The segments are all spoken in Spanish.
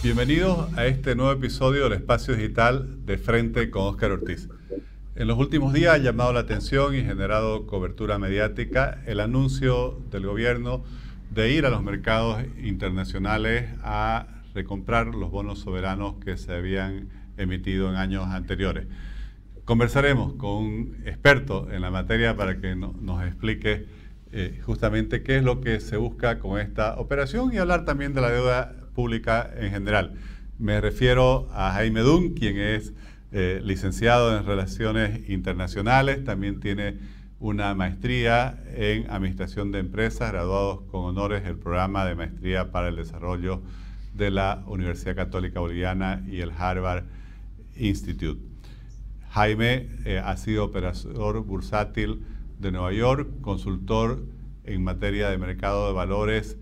Bienvenidos a este nuevo episodio del Espacio Digital de Frente con Óscar Ortiz. En los últimos días ha llamado la atención y generado cobertura mediática el anuncio del gobierno de ir a los mercados internacionales a recomprar los bonos soberanos que se habían emitido en años anteriores. Conversaremos con un experto en la materia para que nos explique eh, justamente qué es lo que se busca con esta operación y hablar también de la deuda pública en general. Me refiero a Jaime Dunn, quien es eh, licenciado en Relaciones Internacionales, también tiene una maestría en Administración de Empresas, graduados con honores del programa de Maestría para el Desarrollo de la Universidad Católica Boliviana y el Harvard Institute. Jaime eh, ha sido operador bursátil de Nueva York, consultor en materia de mercado de valores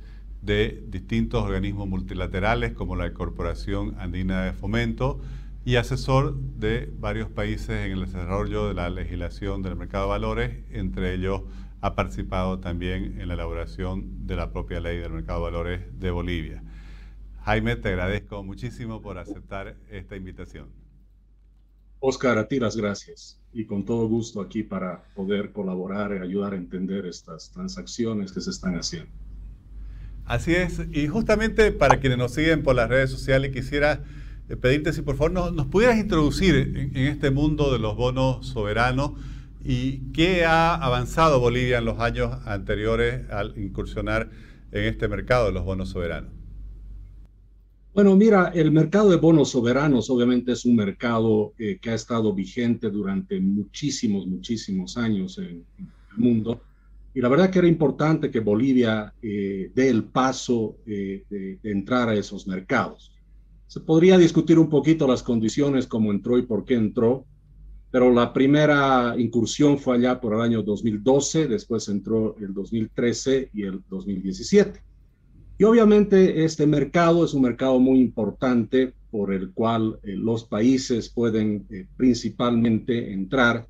de distintos organismos multilaterales como la Corporación Andina de Fomento y asesor de varios países en el desarrollo de la legislación del mercado de valores, entre ellos ha participado también en la elaboración de la propia ley del mercado de valores de Bolivia. Jaime, te agradezco muchísimo por aceptar esta invitación. Oscar, a ti las gracias y con todo gusto aquí para poder colaborar y ayudar a entender estas transacciones que se están haciendo. Así es, y justamente para quienes nos siguen por las redes sociales, quisiera eh, pedirte si por favor nos, pudieras introducir en, este mundo de los bonos soberanos y qué ha avanzado Bolivia en los años anteriores al incursionar en este mercado de los bonos soberanos. Bueno, mira, el mercado de bonos soberanos obviamente es un mercado eh, que ha estado vigente durante muchísimos, muchísimos años en, el mundo. Y la verdad que era importante que Bolivia eh, dé el paso eh, de, entrar a esos mercados. Se podría discutir un poquito las condiciones, cómo entró y por qué entró, pero la primera incursión fue allá por el año 2012, después entró el 2013 y el 2017. Y obviamente este mercado es un mercado muy importante por el cual eh, los países pueden principalmente entrar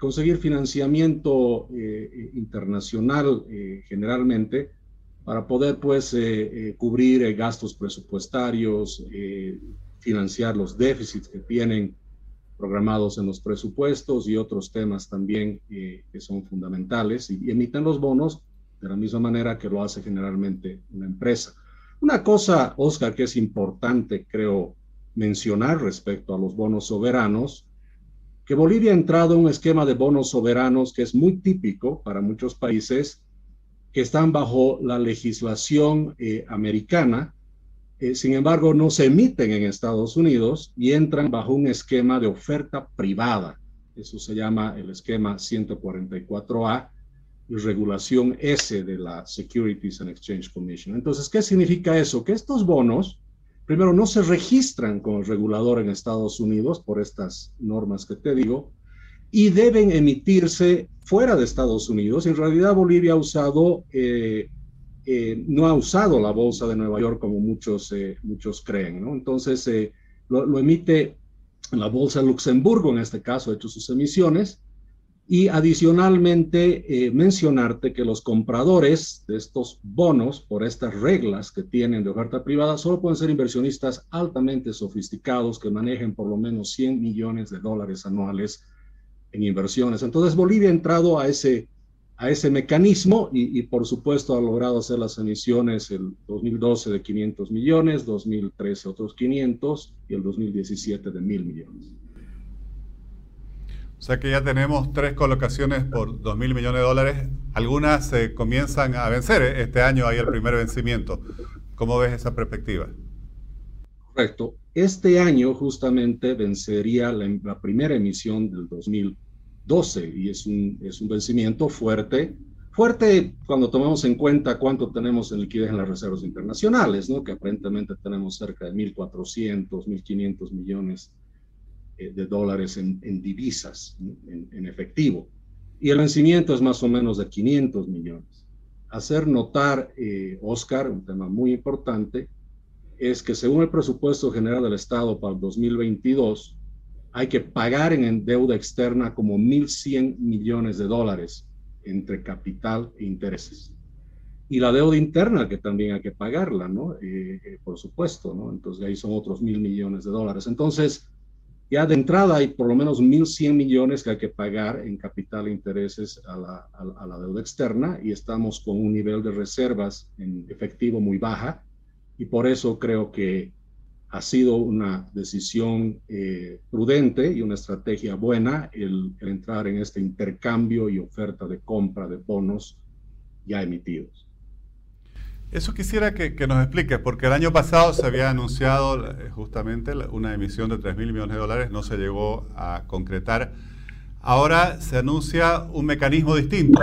conseguir financiamiento eh, internacional generalmente para poder pues cubrir gastos presupuestarios, financiar los déficits que tienen programados en los presupuestos y otros temas también que son fundamentales y, y emiten los bonos de la misma manera que lo hace generalmente una empresa. Una cosa, Oscar, que es importante, creo, mencionar respecto a los bonos soberanos, que Bolivia ha entrado en un esquema de bonos soberanos que es muy típico para muchos países que están bajo la legislación eh, americana, eh, sin embargo no se emiten en Estados Unidos y entran bajo un esquema de oferta privada. Eso se llama el esquema 144A, y regulación S de la Securities and Exchange Commission. Entonces, ¿qué significa eso? Que estos bonos, primero, no se registran el regulador en Estados Unidos por estas normas que te digo, y deben emitirse fuera de Estados Unidos. En realidad, Bolivia eh, eh, no ha usado la bolsa de Nueva York como muchos, eh, muchos creen, ¿no? Entonces, lo, lo, emite la bolsa de Luxemburgo, en este caso, ha hecho sus emisiones, y adicionalmente, eh, mencionarte que los compradores de estos bonos, por estas reglas que tienen de oferta privada, solo pueden ser inversionistas altamente sofisticados que manejen por lo menos 100 millones de dólares anuales en inversiones. Entonces, Bolivia ha entrado a ese, a ese mecanismo y, por supuesto ha logrado hacer las emisiones el 2012 de 500 millones, 2013 otros 500 y el 2017 de 1000 millones. O sea que ya tenemos tres colocaciones por 2 mil millones de dólares. Algunas se comienzan a vencer. ¿eh? Este año hay el primer vencimiento. ¿Cómo ves esa perspectiva? Correcto. Este año justamente vencería la, primera emisión del 2012 y es un, es un vencimiento fuerte. Fuerte cuando tomamos en cuenta cuánto tenemos en liquidez en las reservas internacionales, ¿no? que aparentemente tenemos cerca de 1.400, 1.500 millones eh, de dólares en, divisas, en, efectivo. Y el vencimiento es más o menos de 500 millones. Hacer notar, eh, Oscar, un tema muy importante, es que según el presupuesto general del Estado para el 2022, hay que pagar en deuda externa como 1.100 millones de dólares entre capital e intereses. y la deuda interna que también hay que pagarla, ¿no? Eh, eh, por supuesto, ¿no? Entonces ahí son otros mil millones de dólares. Entonces, ya de entrada hay por lo menos 1.100 millones que hay que pagar en capital e intereses a la, deuda externa y estamos con un nivel de reservas en efectivo muy baja y por eso creo que ha sido una decisión eh, prudente y una estrategia buena el entrar en este intercambio y oferta de compra de bonos ya emitidos. Eso quisiera que, nos expliques, porque el año pasado se había anunciado eh, justamente una emisión de 3 mil millones de dólares, no se llegó a concretar. Ahora se anuncia un mecanismo distinto.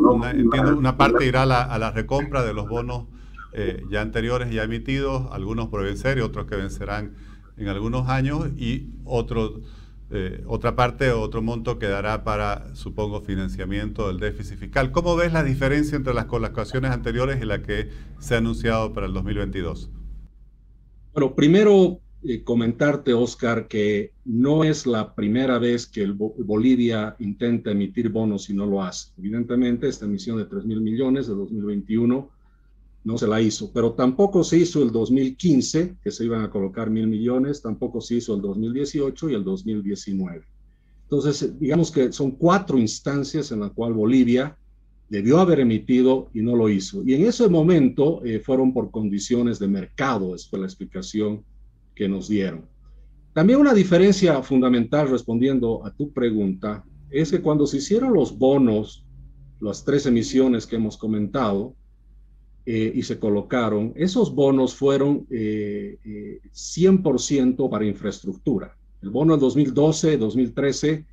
Una, entiendo, una parte irá a la, a la recompra de los bonos eh, ya anteriores, ya emitidos, algunos por vencer y otros que vencerán en algunos años, y otros eh, otra parte, otro monto quedará para, supongo, financiamiento del déficit fiscal. ¿Cómo ves la diferencia entre las colocaciones anteriores y la que se ha anunciado para el 2022? Bueno, primero eh, comentarte, Oscar, que no es la primera vez que Bolivia intenta emitir bonos y no lo hace. Evidentemente, esta emisión de 3 mil millones de 2021 no se la hizo, pero tampoco se hizo el 2015, que se iban a colocar mil millones, tampoco se hizo el 2018 y el 2019. Entonces, digamos que son cuatro instancias en las cuales Bolivia debió haber emitido y no lo hizo. Y en ese momento eh, fueron por condiciones de mercado, esa fue la explicación que nos dieron. También una diferencia fundamental respondiendo a tu pregunta es que cuando se hicieron los bonos, las tres emisiones que hemos comentado, eh, y se colocaron, esos bonos fueron 100% eh, eh, para infraestructura. El bono del 2012, 2013,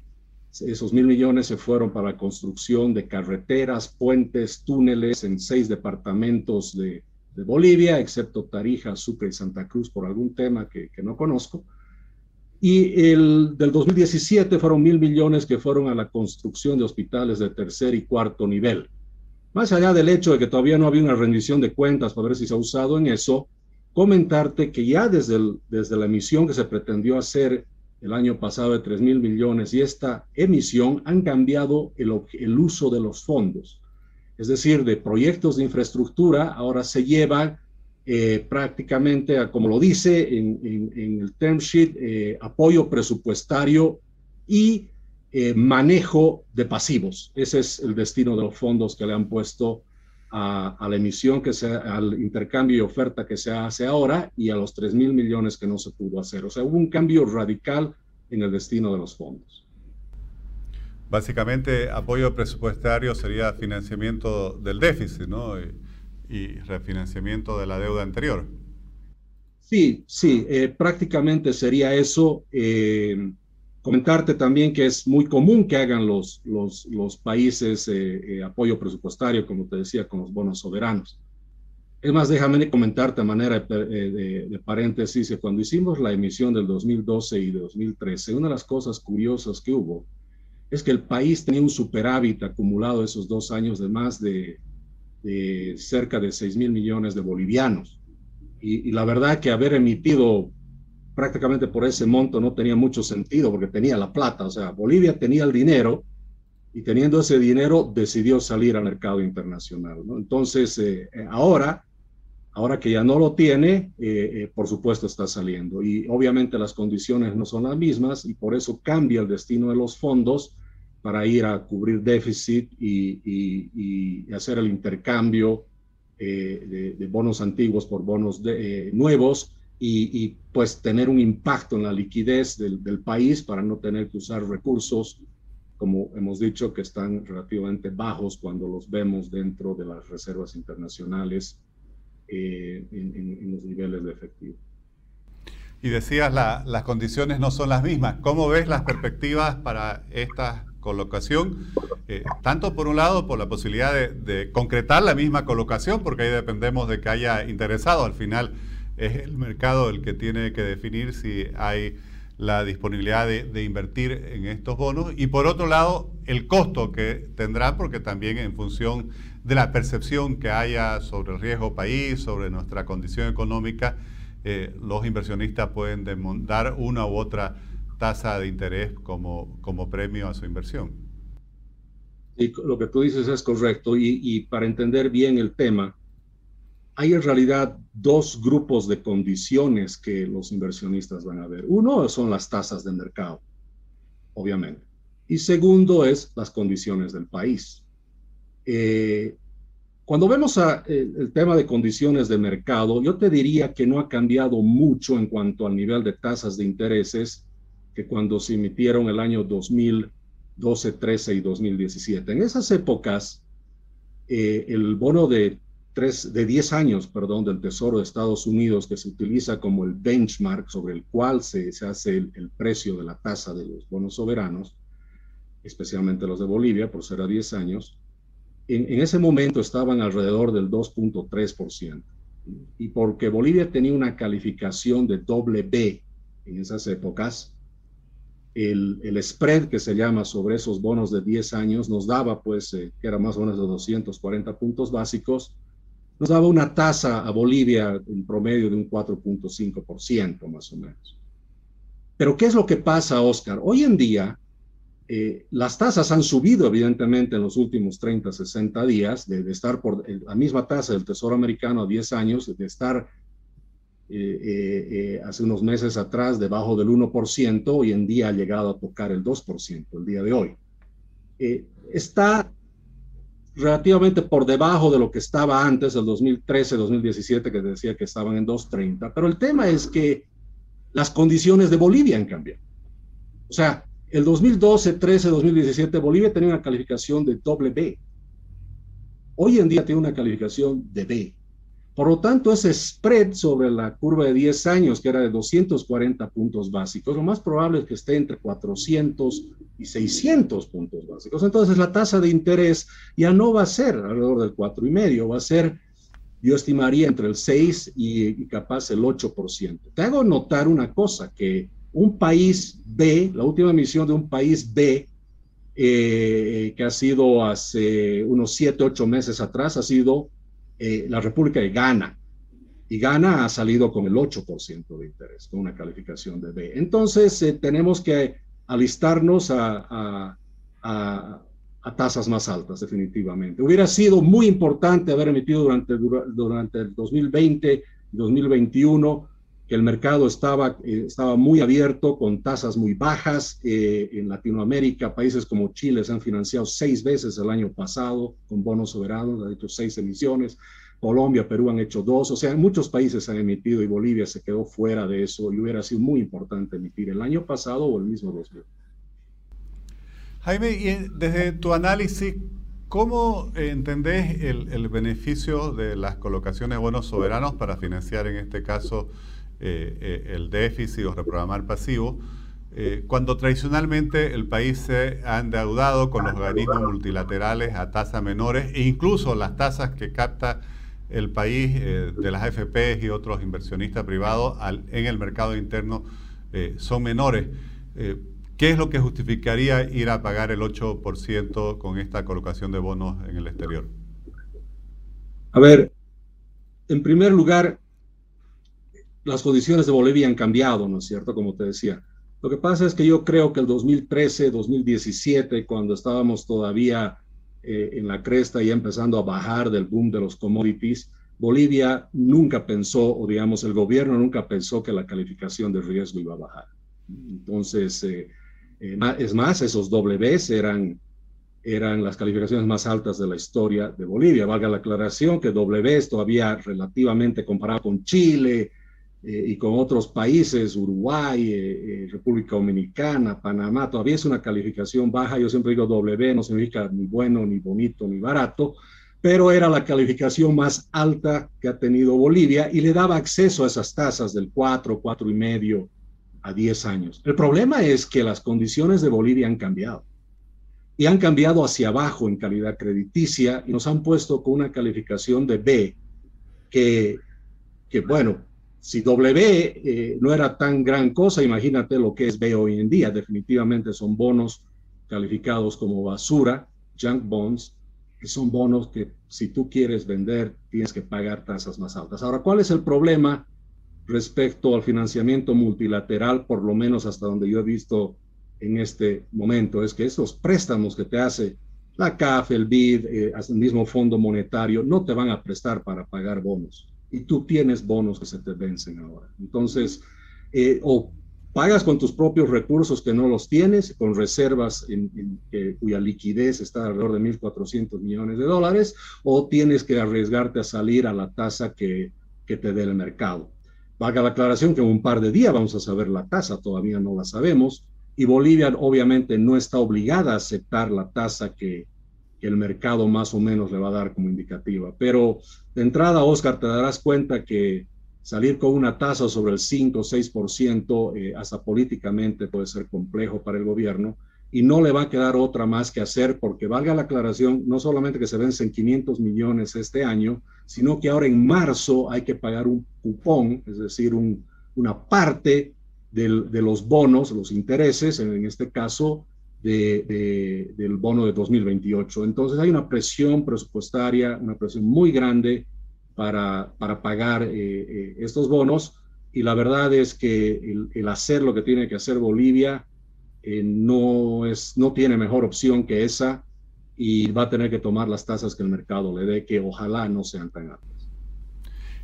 esos mil millones se fueron para construcción de carreteras, puentes, túneles en seis departamentos de, Bolivia, excepto Tarija, Sucre y Santa Cruz, por algún tema que, que no conozco. Y el del 2017 fueron mil millones que fueron a la construcción de hospitales de tercer y cuarto nivel. Más allá del hecho de que todavía no había una rendición de cuentas para ver si se ha usado en eso, comentarte que ya desde, desde la emisión que se pretendió hacer el año pasado de 3 mil millones y esta emisión han cambiado el, el uso de los fondos. Es decir, de proyectos de infraestructura ahora se lleva eh, prácticamente, como lo dice en, el term sheet, eh, apoyo presupuestario y eh, manejo de pasivos. Ese es el destino de los fondos que le han puesto a, la emisión, que se, al intercambio y oferta que se hace ahora y a los 3 mil millones que no se pudo hacer. O sea, hubo un cambio radical en el destino de los fondos. Básicamente, apoyo presupuestario sería financiamiento del déficit, ¿no? Y, refinanciamiento de la deuda anterior. Sí, sí, eh, prácticamente sería eso. Eh, Comentarte también que es muy común que hagan los, los, países eh, eh, apoyo presupuestario, como te decía, con los bonos soberanos. Es más, déjame comentarte a manera de, de, paréntesis que cuando hicimos la emisión del 2012 y de 2013, una de las cosas curiosas que hubo es que el país tenía un superávit acumulado esos dos años de más de, cerca de 6 mil millones de bolivianos. Y, la verdad que haber emitido prácticamente por ese monto no tenía mucho sentido porque tenía la plata, o sea, Bolivia tenía el dinero y teniendo ese dinero decidió salir al mercado internacional. Entonces, eh, eh, ahora, ahora que ya no lo tiene, eh, por supuesto está saliendo y obviamente las condiciones no son las mismas y por eso cambia el destino de los fondos para ir a cubrir déficit y, hacer el intercambio de, bonos antiguos por bonos nuevos y, pues tener un impacto en la liquidez del, del, país para no tener que usar recursos, como hemos dicho, que están relativamente bajos cuando los vemos dentro de las reservas internacionales eh, en, los niveles de efectivo. Y decías, la, las condiciones no son las mismas. ¿Cómo ves las perspectivas para esta colocación? Eh, tanto por un lado, por la posibilidad de, de concretar la misma colocación, porque ahí dependemos de que haya interesado al final es el mercado el que tiene que definir si hay la disponibilidad de, invertir en estos bonos y por otro lado el costo que tendrá porque también en función de la percepción que haya sobre el riesgo país, sobre nuestra condición económica, eh, los inversionistas pueden dar una u otra tasa de interés como, como premio a su inversión. lo que tú dices es correcto y, para entender bien el tema, hay en realidad dos grupos de condiciones que los inversionistas van a ver. Uno son las tasas de mercado, obviamente. Y segundo es las condiciones del país. Eh, cuando vemos a, el, el, tema de condiciones de mercado, yo te diría que no ha cambiado mucho en cuanto al nivel de tasas de intereses que cuando se emitieron el año 2012, 13 y 2017. En esas épocas, eh, el bono de, tres, de 10 años perdón, del Tesoro de Estados Unidos, que se utiliza como el benchmark sobre el cual se, se hace el, precio de la tasa de los bonos soberanos, especialmente los de Bolivia, por ser a 10 años, en, en ese momento estaban alrededor del 2.3%. Y porque Bolivia tenía una calificación de doble B en esas épocas, el, el, spread que se llama sobre esos bonos de 10 años nos daba, pues, eh, que era más o menos de 240 puntos básicos, nos daba una tasa a Bolivia en promedio de un 4.5% más o menos. Pero ¿qué es lo que pasa, Oscar? Hoy en día, eh, las tasas han subido evidentemente en los últimos 30, 60 días, de, estar por la misma tasa del Tesoro americano a 10 años, de estar eh, eh, eh, hace unos meses atrás debajo del 1%, hoy en día ha llegado a tocar el 2% el día de hoy. está relativamente por debajo de lo que estaba antes, el 2013, 2017, que decía que estaban en 2.30, pero el tema es que las condiciones de Bolivia han cambiado. O sea, el 2012, 13, 2017, Bolivia tenía una calificación de doble B. Hoy en día tiene una calificación de B. Por lo tanto, ese spread sobre la curva de 10 años, que era de 240 puntos básicos, lo más probable es que esté entre 400 y 600 puntos básicos. Entonces, la tasa de interés ya no va a ser alrededor del 4,5, va a ser, yo estimaría, entre el 6 y, capaz el 8%. Te hago notar una cosa, que un país B, la última emisión de un país B, eh, que ha sido hace unos 7, 8 meses atrás, ha sido eh, la República de Ghana. Y Ghana ha salido con el 8% de interés, con una calificación de B. Entonces, eh, tenemos que alistarnos a, a, tasas más altas, definitivamente. Hubiera sido muy importante haber emitido durante, durante el 2020 2021 que el mercado estaba, eh, estaba muy abierto, con tasas muy bajas. en Latinoamérica, países como Chile se han financiado seis veces el año pasado con bonos soberanos, han hecho seis emisiones. Colombia, Perú han hecho dos, o sea, muchos países han emitido y Bolivia se quedó fuera de eso y hubiera sido muy importante emitir el año pasado o el mismo 2000. Jaime, y desde tu análisis, ¿cómo entendés el, el, beneficio de las colocaciones de bonos soberanos para financiar, en este caso, eh, eh, el déficit o reprogramar pasivo, eh, cuando tradicionalmente el país se ha endeudado con los organismos multilaterales a tasas menores e incluso las tasas que capta el país de las AFP y otros inversionistas privados en el mercado interno son menores. ¿Qué es lo que justificaría ir a pagar el 8% con esta colocación de bonos en el exterior? A ver, en primer lugar, las condiciones de Bolivia han cambiado, ¿no es cierto? Como te decía. Lo que pasa es que yo creo que el 2013, 2017, cuando estábamos todavía eh, en la cresta y empezando a bajar del boom de los commodities, Bolivia nunca pensó, o digamos, el gobierno nunca pensó que la calificación de riesgo iba a bajar. Entonces, eh, eh, es más, esos Ws eran, eran las calificaciones más altas de la historia de Bolivia. Valga la aclaración que W todavía relativamente comparado con Chile, eh, y con otros países, Uruguay, eh, eh, República Dominicana, Panamá, todavía es una calificación baja. Yo siempre digo W, no significa ni bueno, ni bonito, ni barato, pero era la calificación más alta que ha tenido Bolivia y le daba acceso a esas tasas del 4, 4 y medio a 10 años. El problema es que las condiciones de Bolivia han cambiado y han cambiado hacia abajo en calidad crediticia y nos han puesto con una calificación de B que, que bueno, si W eh, no era tan gran cosa, imagínate lo que es B hoy en día. Definitivamente son bonos calificados como basura, junk bonds, que son bonos que si tú quieres vender tienes que pagar tasas más altas. Ahora, ¿cuál es el problema respecto al financiamiento multilateral, por lo menos hasta donde yo he visto en este momento? Es que esos préstamos que te hace la CAF, el BID, eh, el mismo Fondo Monetario, no te van a prestar para pagar bonos. Y tú tienes bonos que se te vencen ahora. Entonces, eh, o pagas con tus propios recursos que no los tienes, con reservas cuya liquidez está alrededor de 1.400 millones de dólares, o tienes que arriesgarte a salir a la tasa que, que te dé el mercado. Valga la aclaración que en un par de días vamos a saber la tasa, todavía no la sabemos, y Bolivia obviamente no está obligada a aceptar la tasa que, el mercado más o menos le va a dar como indicativa. Pero de entrada, Oscar, te darás cuenta que salir con una tasa sobre el 5 o 6% eh, hasta políticamente puede ser complejo para el gobierno y no le va a quedar otra más que hacer porque valga la aclaración, no solamente que se vencen 500 millones este año, sino que ahora en marzo hay que pagar un cupón, es decir, una parte de los bonos, los intereses, en, este caso, del bono de 2028. Entonces hay una presión presupuestaria, una presión muy grande para, para pagar eh, eh, estos bonos y la verdad es que el, hacer lo que tiene que hacer Bolivia eh, no, es, no tiene mejor opción que esa y va a tener que tomar las tasas que el mercado le dé, que ojalá no sean tan altas.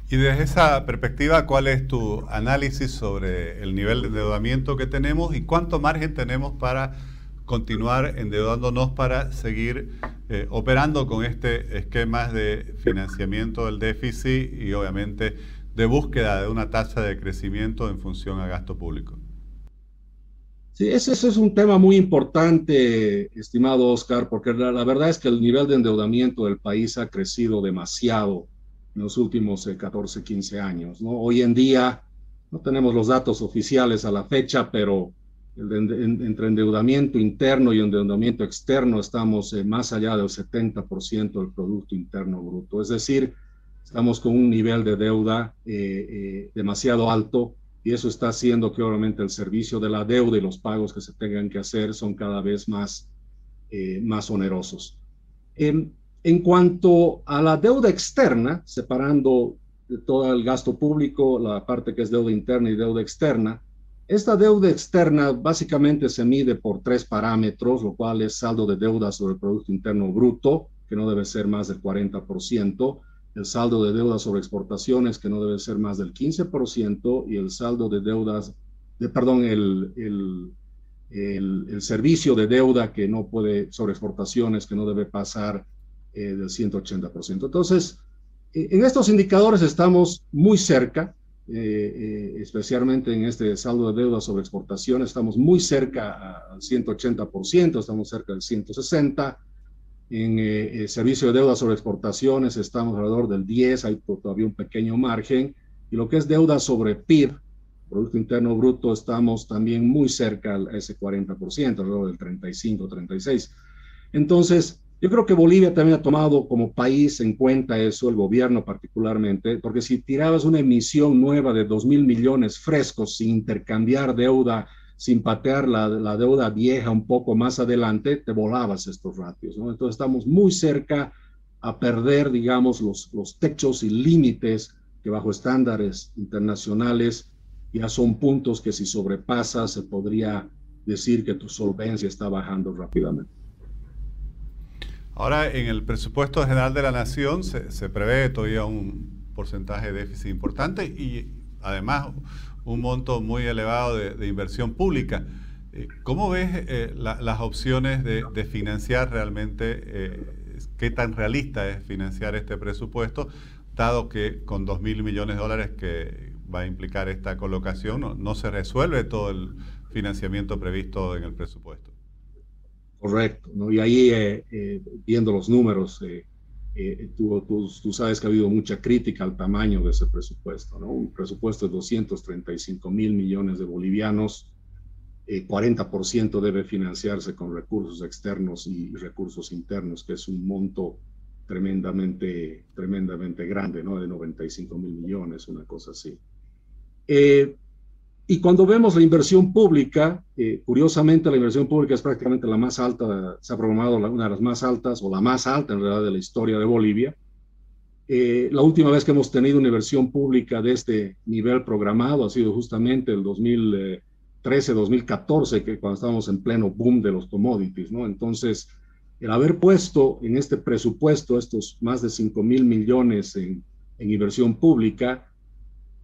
Y desde esa perspectiva, ¿cuál es tu análisis sobre el nivel de endeudamiento que tenemos y cuánto margen tenemos para continuar endeudándonos para seguir eh, operando con este esquema de financiamiento del déficit y obviamente de búsqueda de una tasa de crecimiento en función a gasto público? Sí, ese, es un tema muy importante, estimado Oscar, porque la verdad es que el nivel de endeudamiento del país ha crecido demasiado en los últimos 14, eh, 15 años. ¿no? Hoy en día no tenemos los datos oficiales a la fecha, pero entre endeudamiento interno y endeudamiento externo estamos eh, más allá del 70% del Producto Interno Bruto. Es decir, estamos con un nivel de deuda eh, demasiado alto y eso está haciendo que obviamente el servicio de la deuda y los pagos que se tengan que hacer son cada vez más, más onerosos. Em, en cuanto a la deuda externa, separando de todo el gasto público, la parte que es deuda interna y deuda externa, esta deuda externa básicamente se mide por tres parámetros, lo cual es saldo de deuda sobre el Producto Interno Bruto, que no debe ser más del 40%, el saldo de deuda sobre exportaciones, que no debe ser más del 15%, y el saldo de deudas, de, perdón, el, el, el servicio de deuda que no puede, sobre exportaciones, que no debe pasar eh, del 180%. Entonces, eh, en estos indicadores estamos muy cerca, eh, especialmente en este saldo de deuda sobre exportaciones, estamos muy cerca al 180%, estamos cerca del 160%. En el servicio de deuda sobre exportaciones estamos alrededor del 10, hay todavía un pequeño margen. Y lo que es deuda sobre PIB, Producto Interno Bruto, estamos también muy cerca a ese 40%, alrededor del 35, 36. Entonces, yo creo que Bolivia también ha tomado como país en cuenta eso, el gobierno particularmente, porque si tirabas una emisión nueva de 2 mil millones frescos sin intercambiar deuda, sin patear la, deuda vieja un poco más adelante, te volabas estos ratios. Entonces estamos muy cerca a perder, digamos, los, los techos y límites que bajo estándares internacionales ya son puntos que si sobrepasas se podría decir que tu solvencia está bajando rápidamente. Ahora, en el presupuesto general de la Nación se, prevé todavía un porcentaje de déficit importante y además un monto muy elevado de, inversión pública. Eh, ¿Cómo ves eh, las opciones de, financiar realmente, eh, qué tan realista es financiar este presupuesto, dado que con 2 mil millones de dólares que va a implicar esta colocación no se resuelve todo el financiamiento previsto en el presupuesto? Correcto, ¿no? Y ahí, eh, eh, viendo los números, eh, tú, tú, sabes que ha habido mucha crítica al tamaño de ese presupuesto, ¿no? Un presupuesto de 235 mil millones de bolivianos, 40% debe financiarse con recursos externos y recursos internos, que es un monto tremendamente, tremendamente grande, ¿no? De 95 mil millones, una cosa así. Y cuando vemos la inversión pública, eh, curiosamente la inversión pública es prácticamente la más alta, se ha programado una de las más altas o la más alta en realidad de la historia de Bolivia. Eh, la última vez que hemos tenido una inversión pública de este nivel programado ha sido justamente el 2013, 2014, que cuando estábamos en pleno boom de los commodities, ¿no? Entonces, el haber puesto en este presupuesto estos más de 5 mil millones en, en, inversión pública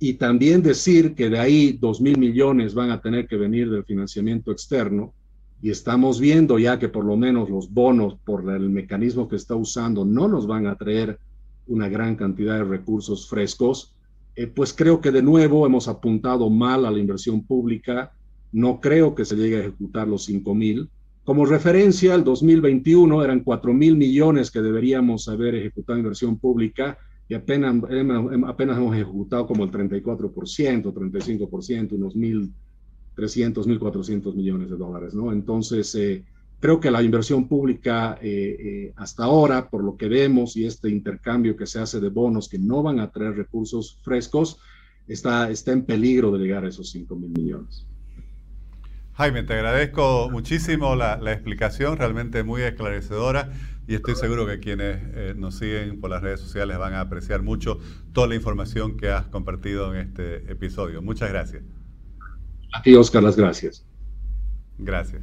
y también decir que de ahí 2 mil millones van a tener que venir del financiamiento externo y estamos viendo ya que por lo menos los bonos por el mecanismo que está usando no nos van a traer una gran cantidad de recursos frescos, eh, pues creo que de nuevo hemos apuntado mal a la inversión pública. No creo que se llegue a ejecutar los 5 mil. Como referencia, el 2021 eran 4 mil millones que deberíamos haber ejecutado inversión pública y apenas, apenas hemos ejecutado como el 34%, 35%, unos 1.300, 1.400 millones de dólares, ¿no? Entonces, eh, creo que la inversión pública eh, eh, hasta ahora, por lo que vemos y este intercambio que se hace de bonos que no van a traer recursos frescos, está, está en peligro de llegar a esos 5 mil millones. Jaime, te agradezco muchísimo la, explicación, realmente muy esclarecedora y estoy seguro que quienes eh, nos siguen por las redes sociales van a apreciar mucho toda la información que has compartido en este episodio. Muchas gracias. A ti, Oscar, las gracias. Gracias.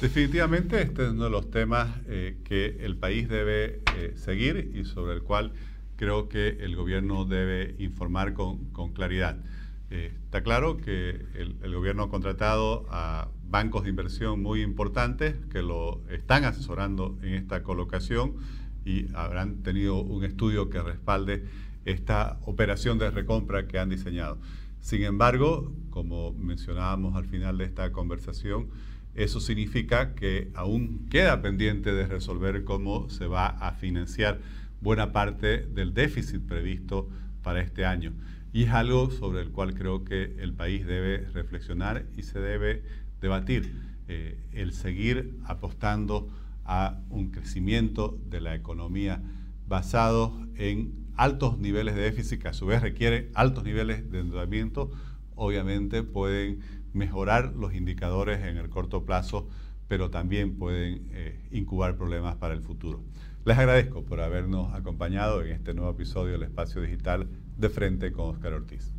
Definitivamente este es uno de los temas eh, que el país debe eh, seguir y sobre el cual creo que el gobierno debe informar con, claridad. Eh, está claro que el, gobierno ha contratado a bancos de inversión muy importantes que lo están asesorando en esta colocación y habrán tenido un estudio que respalde esta operación de recompra que han diseñado. Sin embargo, como mencionábamos al final de esta conversación, eso significa que aún queda pendiente de resolver cómo se va a financiar buena parte del déficit previsto para este año. Y es algo sobre el cual creo que el país debe reflexionar y se debe debatir. Eh, el seguir apostando a un crecimiento de la economía basado en altos niveles de déficit, que a su vez requiere altos niveles de endeudamiento, obviamente pueden mejorar los indicadores en el corto plazo, pero también pueden eh, incubar problemas para el futuro. Les agradezco por habernos acompañado en este nuevo episodio del Espacio Digital de frente con Oscar Ortiz.